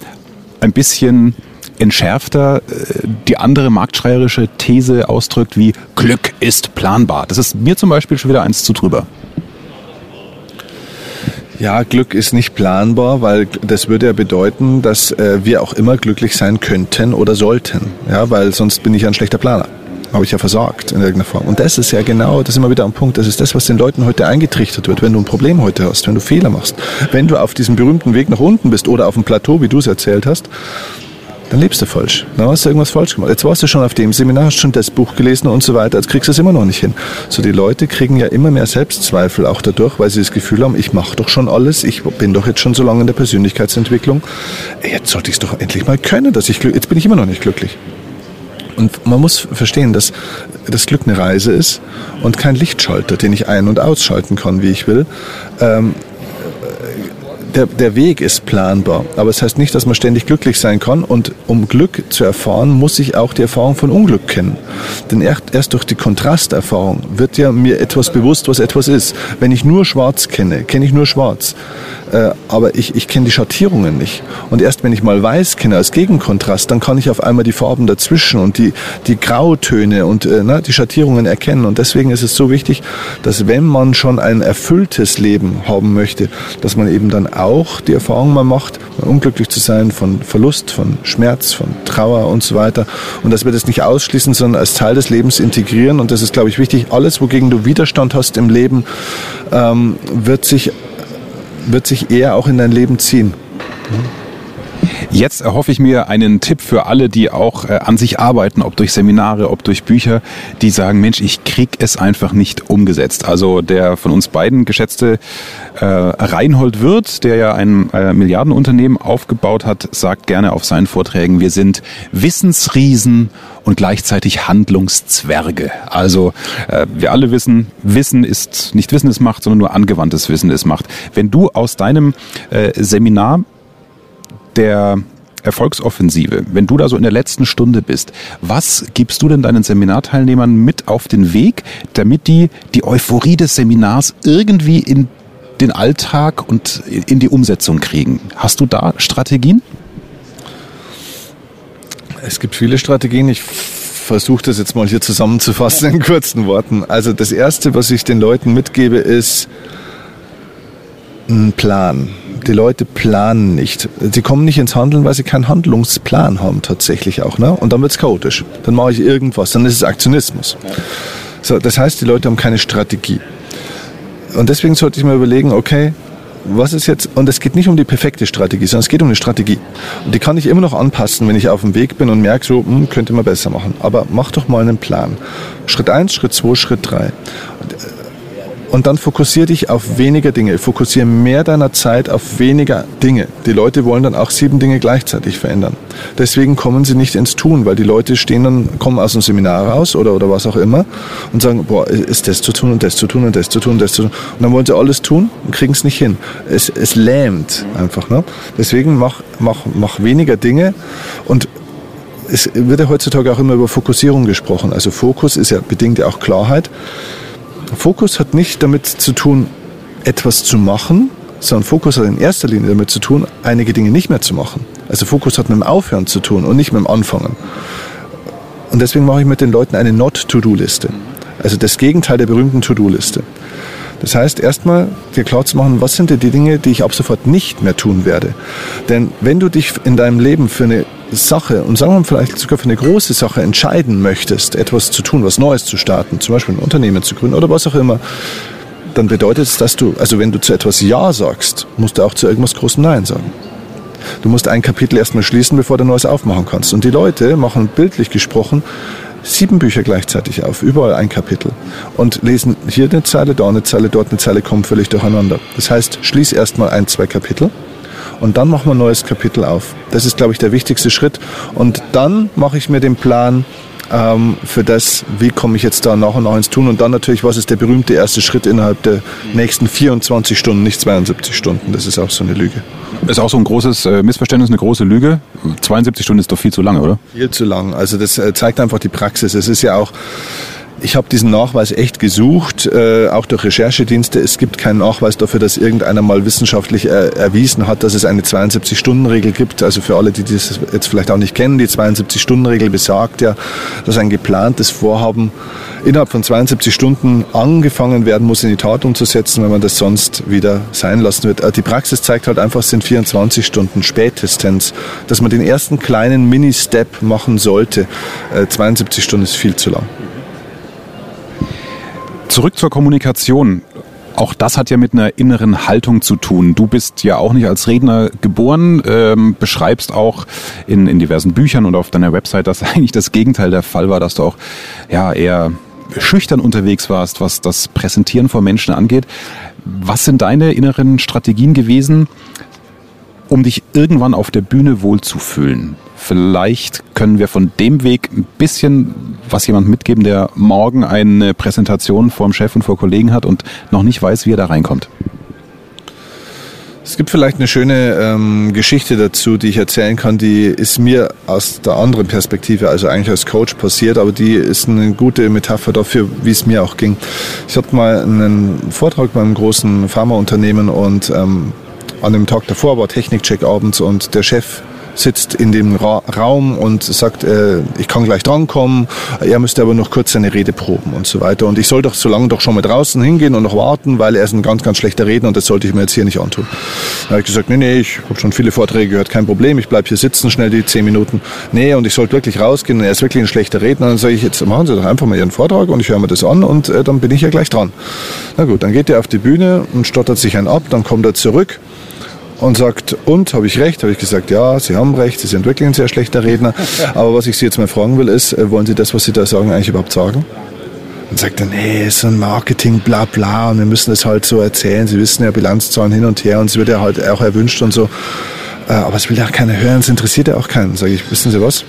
ein bisschen entschärfter äh, die andere marktschreierische These ausdrückt wie Glück ist planbar. Das ist mir zum Beispiel schon wieder eins zu drüber. Ja, Glück ist nicht planbar, weil das würde ja bedeuten, dass äh, wir auch immer glücklich sein könnten oder sollten. Ja, weil sonst bin ich ein schlechter Planer. Habe ich ja versagt in irgendeiner Form. Und das ist ja genau, das ist immer wieder am Punkt, das ist das, was den Leuten heute eingetrichtert wird. Wenn du ein Problem heute hast, wenn du Fehler machst, wenn du auf diesem berühmten Weg nach unten bist oder auf dem Plateau, wie du es erzählt hast, dann lebst du falsch. Dann hast du irgendwas falsch gemacht. Jetzt warst du schon auf dem Seminar, hast schon das Buch gelesen und so weiter. Jetzt kriegst du es immer noch nicht hin. So, die Leute kriegen ja immer mehr Selbstzweifel auch dadurch, weil sie das Gefühl haben, ich mache doch schon alles, ich bin doch jetzt schon so lange in der Persönlichkeitsentwicklung. Jetzt sollte ich es doch endlich mal können, dass ich jetzt bin ich immer noch nicht glücklich. Und man muss verstehen, dass das Glück eine Reise ist und kein Lichtschalter, den ich ein- und ausschalten kann, wie ich will. Ähm, der, der Weg ist planbar, aber es das heißt nicht, dass man ständig glücklich sein kann. Und um Glück zu erfahren, muss ich auch die Erfahrung von Unglück kennen. Denn erst, erst durch die Kontrasterfahrung wird ja mir etwas bewusst, was etwas ist. Wenn ich nur Schwarz kenne, kenne ich nur Schwarz. Äh, aber ich, ich kenne die Schattierungen nicht. Und erst wenn ich mal Weiß kenne als Gegenkontrast, dann kann ich auf einmal die Farben dazwischen und die, die Grautöne und äh, na, die Schattierungen erkennen. Und deswegen ist es so wichtig, dass wenn man schon ein erfülltes Leben haben möchte, dass man eben dann auch die Erfahrung mal macht, unglücklich zu sein von Verlust, von Schmerz, von Trauer und so weiter. Und dass wir das nicht ausschließen, sondern als Teil des Lebens integrieren. Und das ist, glaube ich, wichtig. Alles, wogegen du Widerstand hast im Leben, ähm, wird sich wird sich eher auch in dein Leben ziehen. Jetzt erhoffe ich mir einen Tipp für alle, die auch äh, an sich arbeiten, ob durch Seminare, ob durch Bücher, die sagen, Mensch, ich krieg es einfach nicht umgesetzt. Also der von uns beiden geschätzte äh, Reinhold Wirth, der ja ein äh, Milliardenunternehmen aufgebaut hat, sagt gerne auf seinen Vorträgen, wir sind Wissensriesen und gleichzeitig Handlungszwerge. Also äh, wir alle wissen, Wissen ist nicht Wissen ist Macht, sondern nur angewandtes Wissen ist Macht. Wenn du aus deinem äh, Seminar der Erfolgsoffensive, wenn du da so in der letzten Stunde bist, was gibst du denn deinen Seminarteilnehmern mit auf den Weg, damit die die Euphorie des Seminars irgendwie in den Alltag und in die Umsetzung kriegen? Hast du da Strategien? Es gibt viele Strategien. Ich versuche das jetzt mal hier zusammenzufassen in kurzen Worten. Also das Erste, was ich den Leuten mitgebe, ist ein Plan die Leute planen nicht. Sie kommen nicht ins Handeln, weil sie keinen Handlungsplan haben tatsächlich auch. Ne? Und dann wird es chaotisch. Dann mache ich irgendwas, dann ist es Aktionismus. So, das heißt, die Leute haben keine Strategie. und deswegen sollte ich mir überlegen, okay, was ist jetzt, und es geht nicht um die perfekte Strategie, sondern es geht um eine Strategie. Und die kann ich immer noch anpassen, wenn ich auf dem Weg bin und merke, so, hm, könnte man besser machen. Aber mach doch mal einen Plan. Schritt eins, Schritt zwei, Schritt drei. Und dann fokussiere dich auf weniger Dinge. Fokussiere mehr deiner Zeit auf weniger Dinge. Die Leute wollen dann auch sieben Dinge gleichzeitig verändern. Deswegen kommen sie nicht ins Tun, weil die Leute stehen dann, kommen aus dem Seminar raus oder, oder was auch immer und sagen, boah, ist das zu tun und das zu tun und das zu tun und das zu tun. Und dann wollen sie alles tun und kriegen es nicht hin. Es, es lähmt einfach. Ne? Deswegen mach, mach, mach weniger Dinge und es wird ja heutzutage auch immer über Fokussierung gesprochen. Also Fokus ist ja bedingt ja auch Klarheit. Fokus hat nicht damit zu tun, etwas zu machen, sondern Fokus hat in erster Linie damit zu tun, einige Dinge nicht mehr zu machen. Also Fokus hat mit dem Aufhören zu tun und nicht mit dem Anfangen. Und deswegen mache ich mit den Leuten eine Not-To-Do-Liste. Also das Gegenteil der berühmten To-Do-Liste. Das heißt, erstmal dir klar zu machen, was sind denn die Dinge, die ich ab sofort nicht mehr tun werde. Denn wenn du dich in deinem Leben für eine Sache und sagen wir mal vielleicht sogar für eine große Sache entscheiden möchtest, etwas zu tun, was Neues zu starten, zum Beispiel ein Unternehmen zu gründen oder was auch immer, dann bedeutet es, dass du, also wenn du zu etwas Ja sagst, musst du auch zu irgendwas Großem Nein sagen. Du musst ein Kapitel erstmal schließen, bevor du Neues aufmachen kannst. Und die Leute machen bildlich gesprochen sieben Bücher gleichzeitig auf, überall ein Kapitel. Und lesen hier eine Zeile, da eine Zeile, dort eine Zeile, kommen völlig durcheinander. Das heißt, schließ erstmal ein, zwei Kapitel und dann machen wir ein neues Kapitel auf. Das ist, glaube ich, der wichtigste Schritt. Und dann mache ich mir den Plan ähm, für das, wie komme ich jetzt da nach und nach ins Tun und dann natürlich, was ist der berühmte erste Schritt innerhalb der nächsten 24 Stunden, nicht 72 Stunden. Das ist auch so eine Lüge. Ist auch so ein großes äh, Missverständnis, eine große Lüge. 72 Stunden ist doch viel zu lange, oder? Viel zu lang. Also das äh, zeigt einfach die Praxis. Es ist ja auch ich habe diesen Nachweis echt gesucht, äh, auch durch Recherchedienste. Es gibt keinen Nachweis dafür, dass irgendeiner mal wissenschaftlich äh, erwiesen hat, dass es eine 72-Stunden-Regel gibt. Also für alle, die das jetzt vielleicht auch nicht kennen, die 72-Stunden-Regel besagt ja, dass ein geplantes Vorhaben innerhalb von 72 Stunden angefangen werden muss, in die Tat umzusetzen, wenn man das sonst wieder sein lassen wird. Äh, die Praxis zeigt halt einfach, es sind 24 Stunden spätestens, dass man den ersten kleinen Mini-Step machen sollte. 72 äh, Stunden ist viel zu lang. Zurück zur Kommunikation. Auch das hat ja mit einer inneren Haltung zu tun. Du bist ja auch nicht als Redner geboren, ähm, beschreibst auch in, in diversen Büchern und auf deiner Website, dass [LAUGHS] eigentlich das Gegenteil der Fall war, dass du auch ja eher schüchtern unterwegs warst, was das Präsentieren vor Menschen angeht. Was sind deine inneren Strategien gewesen, um dich irgendwann auf der Bühne wohlzufühlen? Vielleicht können wir von dem Weg ein bisschen was jemand mitgeben, der morgen eine Präsentation vor dem Chef und vor Kollegen hat und noch nicht weiß, wie er da reinkommt. Es gibt vielleicht eine schöne ähm, Geschichte dazu, die ich erzählen kann, die ist mir aus der anderen Perspektive, also eigentlich als Coach passiert, aber die ist eine gute Metapher dafür, wie es mir auch ging. Ich hatte mal einen Vortrag beim großen Pharmaunternehmen und ähm, an dem Tag davor war Technikcheck abends und der Chef sitzt in dem Ra Raum und sagt, äh, ich kann gleich drankommen, er müsste aber noch kurz seine Rede proben und so weiter. Und ich soll doch so lange doch schon mal draußen hingehen und noch warten, weil er ist ein ganz, ganz schlechter Redner und das sollte ich mir jetzt hier nicht antun. Dann habe ich gesagt, nee, nee, ich habe schon viele Vorträge gehört, kein Problem, ich bleibe hier sitzen, schnell die zehn Minuten. Nee, und ich sollte wirklich rausgehen und er ist wirklich ein schlechter Redner. Dann sage ich, jetzt machen Sie doch einfach mal Ihren Vortrag und ich höre mir das an und äh, dann bin ich ja gleich dran. Na gut, dann geht er auf die Bühne und stottert sich einen ab, dann kommt er zurück und sagt, und, habe ich recht? Habe ich gesagt, ja, Sie haben recht, Sie sind wirklich ein sehr schlechter Redner. [LAUGHS] Aber was ich Sie jetzt mal fragen will, ist, äh, wollen Sie das, was Sie da sagen, eigentlich überhaupt sagen? Und sagt er, nee, ist so ein Marketing, bla bla, und wir müssen das halt so erzählen. Sie wissen ja Bilanzzahlen hin und her und es wird ja halt auch erwünscht und so. Äh, aber es will ja auch keiner hören, es interessiert ja auch keinen. Sage ich, wissen Sie was?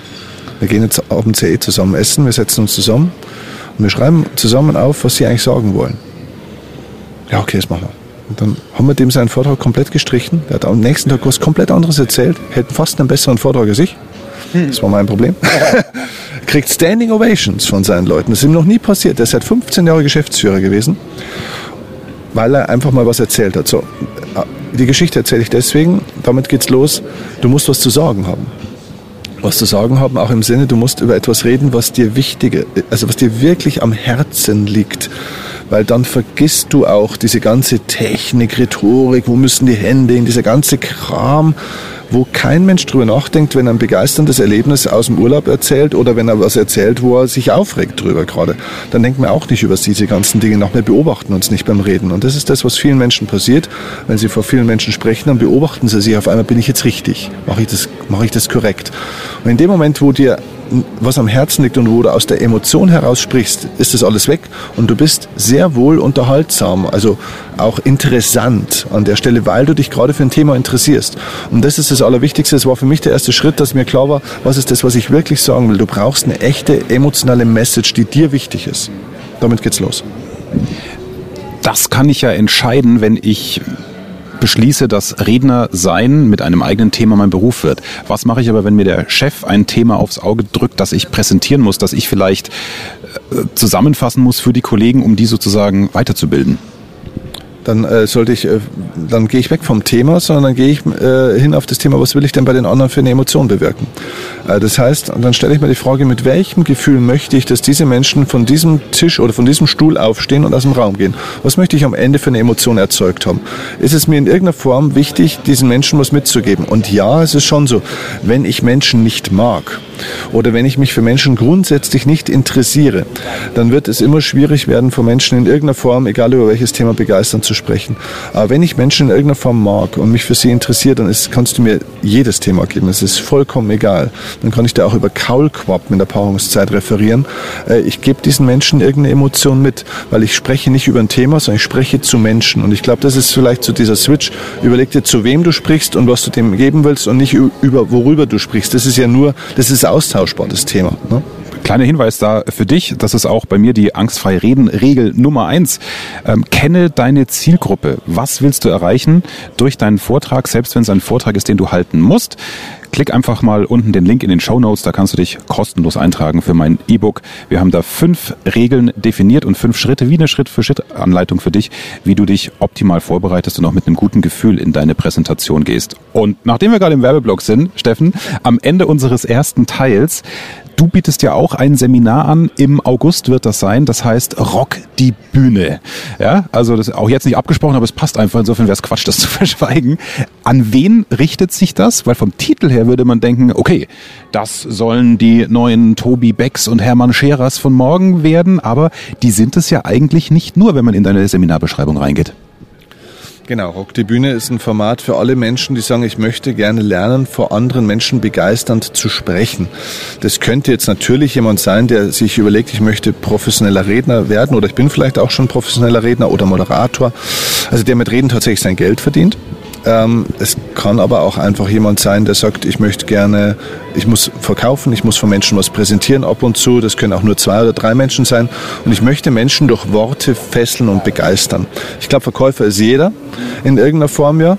Wir gehen jetzt auf dem CE zusammen essen, wir setzen uns zusammen und wir schreiben zusammen auf, was Sie eigentlich sagen wollen. Ja, okay, das machen wir. Und dann haben wir dem seinen Vortrag komplett gestrichen. Der hat am nächsten Tag was komplett anderes erzählt, hält fast einen besseren Vortrag als ich. Das war mein Problem. [LAUGHS] Kriegt Standing Ovations von seinen Leuten. Das ist ihm noch nie passiert. Er ist seit 15 Jahren Geschäftsführer gewesen, weil er einfach mal was erzählt hat. So, die Geschichte erzähle ich deswegen, damit geht's los. Du musst was zu sagen haben. Was zu sagen haben, auch im Sinne, du musst über etwas reden, was dir wichtige, also was dir wirklich am Herzen liegt weil dann vergisst du auch diese ganze Technik, Rhetorik, wo müssen die Hände hin, dieser ganze Kram, wo kein Mensch drüber nachdenkt, wenn er ein begeisterndes Erlebnis aus dem Urlaub erzählt oder wenn er was erzählt, wo er sich aufregt drüber gerade. Dann denken wir auch nicht über diese ganzen Dinge nach. Wir beobachten uns nicht beim Reden. Und das ist das, was vielen Menschen passiert. Wenn sie vor vielen Menschen sprechen, dann beobachten sie sich auf einmal, bin ich jetzt richtig? Mache ich das, mache ich das korrekt? Und in dem Moment, wo dir was am Herzen liegt und wo du aus der Emotion heraus sprichst, ist das alles weg und du bist sehr wohl unterhaltsam, also auch interessant an der Stelle, weil du dich gerade für ein Thema interessierst. Und das ist das Allerwichtigste. Es war für mich der erste Schritt, dass mir klar war, was ist das, was ich wirklich sagen will. Du brauchst eine echte emotionale Message, die dir wichtig ist. Damit geht's los. Das kann ich ja entscheiden, wenn ich beschließe, dass Redner sein mit einem eigenen Thema mein Beruf wird. Was mache ich aber, wenn mir der Chef ein Thema aufs Auge drückt, das ich präsentieren muss, das ich vielleicht äh, zusammenfassen muss für die Kollegen, um die sozusagen weiterzubilden? Dann äh, sollte ich, äh, dann gehe ich weg vom Thema, sondern dann gehe ich äh, hin auf das Thema, was will ich denn bei den anderen für eine Emotion bewirken. Äh, das heißt, dann stelle ich mir die Frage, mit welchem Gefühl möchte ich, dass diese Menschen von diesem Tisch oder von diesem Stuhl aufstehen und aus dem Raum gehen? Was möchte ich am Ende für eine Emotion erzeugt haben? Ist es mir in irgendeiner Form wichtig, diesen Menschen was mitzugeben? Und ja, es ist schon so, wenn ich Menschen nicht mag oder wenn ich mich für Menschen grundsätzlich nicht interessiere, dann wird es immer schwierig werden, von Menschen in irgendeiner Form, egal über welches Thema, begeistern zu sprechen. Aber wenn ich Menschen in irgendeiner Form mag und mich für sie interessiert, dann ist, kannst du mir jedes Thema geben. Es ist vollkommen egal. Dann kann ich da auch über Kaulquappen in der Paarungszeit referieren. Äh, ich gebe diesen Menschen irgendeine Emotion mit, weil ich spreche nicht über ein Thema, sondern ich spreche zu Menschen. Und ich glaube, das ist vielleicht so dieser Switch. Überleg dir, zu wem du sprichst und was du dem geben willst und nicht über worüber du sprichst. Das ist ja nur, das ist austauschbar, das Thema. Ne? Kleiner Hinweis da für dich, das ist auch bei mir die angstfrei reden Regel Nummer eins. Ähm, kenne deine Zielgruppe. Was willst du erreichen durch deinen Vortrag, selbst wenn es ein Vortrag ist, den du halten musst? Klick einfach mal unten den Link in den Show Notes, da kannst du dich kostenlos eintragen für mein E-Book. Wir haben da fünf Regeln definiert und fünf Schritte, wie eine Schritt-für-Schritt-Anleitung für dich, wie du dich optimal vorbereitest und auch mit einem guten Gefühl in deine Präsentation gehst. Und nachdem wir gerade im Werbeblock sind, Steffen, am Ende unseres ersten Teils Du bietest ja auch ein Seminar an. Im August wird das sein. Das heißt Rock die Bühne. Ja, also das ist auch jetzt nicht abgesprochen, aber es passt einfach. Insofern wäre es Quatsch, das zu [LAUGHS] verschweigen. An wen richtet sich das? Weil vom Titel her würde man denken, okay, das sollen die neuen Tobi Becks und Hermann Scherers von morgen werden. Aber die sind es ja eigentlich nicht nur, wenn man in deine Seminarbeschreibung reingeht. Genau, Rock die Bühne ist ein Format für alle Menschen, die sagen, ich möchte gerne lernen, vor anderen Menschen begeisternd zu sprechen. Das könnte jetzt natürlich jemand sein, der sich überlegt, ich möchte professioneller Redner werden oder ich bin vielleicht auch schon professioneller Redner oder Moderator. Also der mit Reden tatsächlich sein Geld verdient. Ähm, es kann aber auch einfach jemand sein, der sagt, ich möchte gerne, ich muss verkaufen, ich muss von Menschen was präsentieren ab und zu. Das können auch nur zwei oder drei Menschen sein. Und ich möchte Menschen durch Worte fesseln und begeistern. Ich glaube, Verkäufer ist jeder in irgendeiner Form ja.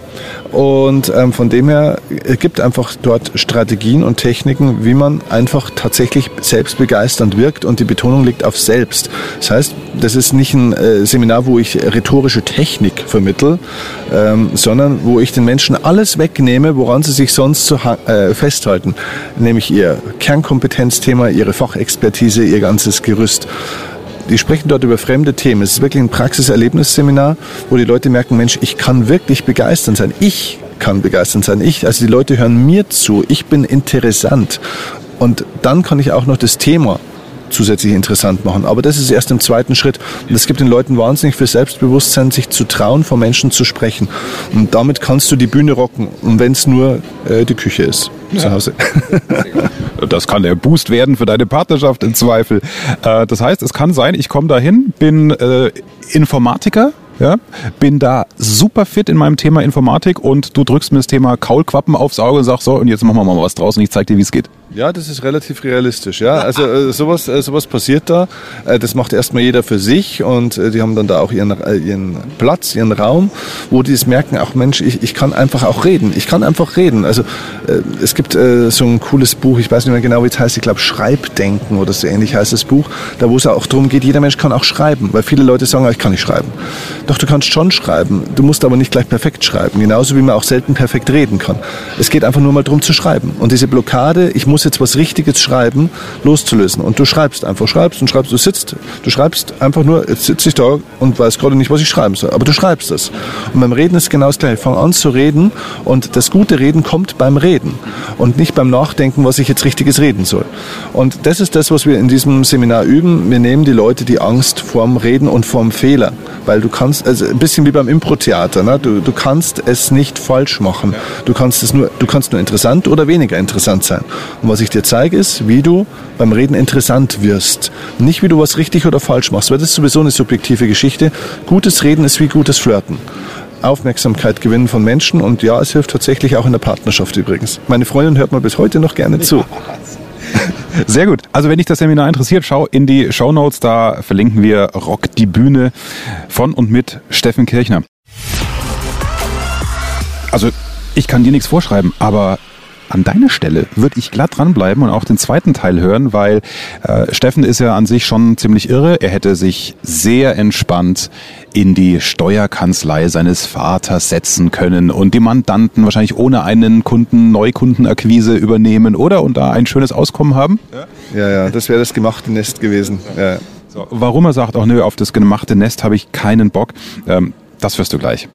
Und ähm, von dem her es gibt einfach dort Strategien und Techniken, wie man einfach tatsächlich selbstbegeisternd wirkt und die Betonung liegt auf selbst. Das heißt, das ist nicht ein äh, Seminar, wo ich rhetorische Technik vermittel, ähm, sondern wo ich den Menschen alles wegnehme, woran sie sich sonst so äh, festhalten, nämlich ihr Kernkompetenzthema, ihre Fachexpertise, ihr ganzes Gerüst die sprechen dort über fremde Themen. Es ist wirklich ein Praxiserlebnisseminar, wo die Leute merken, Mensch, ich kann wirklich begeistert sein. Ich kann begeistert sein. Ich, also die Leute hören mir zu. Ich bin interessant. Und dann kann ich auch noch das Thema zusätzlich interessant machen. Aber das ist erst im zweiten Schritt. Und es gibt den Leuten wahnsinnig viel Selbstbewusstsein, sich zu trauen, vor Menschen zu sprechen. Und damit kannst du die Bühne rocken. Und wenn es nur äh, die Küche ist ja. zu Hause. [LAUGHS] Das kann der Boost werden für deine Partnerschaft im Zweifel. Äh, das heißt, es kann sein, ich komme dahin, bin äh, Informatiker, ja, bin da super fit in meinem Thema Informatik und du drückst mir das Thema Kaulquappen aufs Auge und sagst so, und jetzt machen wir mal was draus und ich zeig dir, wie es geht. Ja, das ist relativ realistisch. Ja, also äh, sowas, äh, sowas passiert da. Äh, das macht erstmal jeder für sich und äh, die haben dann da auch ihren, äh, ihren Platz, ihren Raum, wo die es merken, auch Mensch, ich, ich kann einfach auch reden. Ich kann einfach reden. Also äh, es gibt so ein cooles Buch, ich weiß nicht mehr genau, wie es heißt, ich glaube Schreibdenken oder so ähnlich heißt das Buch, da wo es auch darum geht, jeder Mensch kann auch schreiben, weil viele Leute sagen, ah, ich kann nicht schreiben. Doch du kannst schon schreiben, du musst aber nicht gleich perfekt schreiben, genauso wie man auch selten perfekt reden kann. Es geht einfach nur mal darum zu schreiben. Und diese Blockade, ich muss muss jetzt was Richtiges schreiben, loszulösen. Und du schreibst einfach, schreibst und schreibst, du sitzt, du schreibst einfach nur, jetzt sitze ich da und weiß gerade nicht, was ich schreiben soll. Aber du schreibst es. Und beim Reden ist genau das gleiche. Fang an zu reden und das gute Reden kommt beim Reden und nicht beim Nachdenken, was ich jetzt richtiges reden soll. Und das ist das, was wir in diesem Seminar üben. Wir nehmen die Leute die Angst vorm Reden und vorm Fehler. Weil du kannst, also ein bisschen wie beim Impro-Theater, ne? du, du kannst es nicht falsch machen. Du kannst es nur, du kannst nur interessant oder weniger interessant sein. Und was ich dir zeige, ist, wie du beim Reden interessant wirst. Nicht wie du was richtig oder falsch machst, weil das ist sowieso eine subjektive Geschichte. Gutes Reden ist wie gutes Flirten. Aufmerksamkeit gewinnen von Menschen und ja, es hilft tatsächlich auch in der Partnerschaft übrigens. Meine Freundin hört mir bis heute noch gerne zu. [LAUGHS] Sehr gut. Also wenn dich das Seminar interessiert, schau in die Show Notes. Da verlinken wir Rock die Bühne von und mit Steffen Kirchner. Also ich kann dir nichts vorschreiben, aber an deiner Stelle würde ich glatt dranbleiben und auch den zweiten Teil hören, weil äh, Steffen ist ja an sich schon ziemlich irre. Er hätte sich sehr entspannt in die Steuerkanzlei seines Vaters setzen können und die Mandanten wahrscheinlich ohne einen Kunden Neukundenakquise übernehmen oder und da ein schönes Auskommen haben. Ja, ja, das wäre das gemachte Nest gewesen. Ja. So, warum er sagt, auch nö, auf das gemachte Nest habe ich keinen Bock, ähm, das wirst du gleich.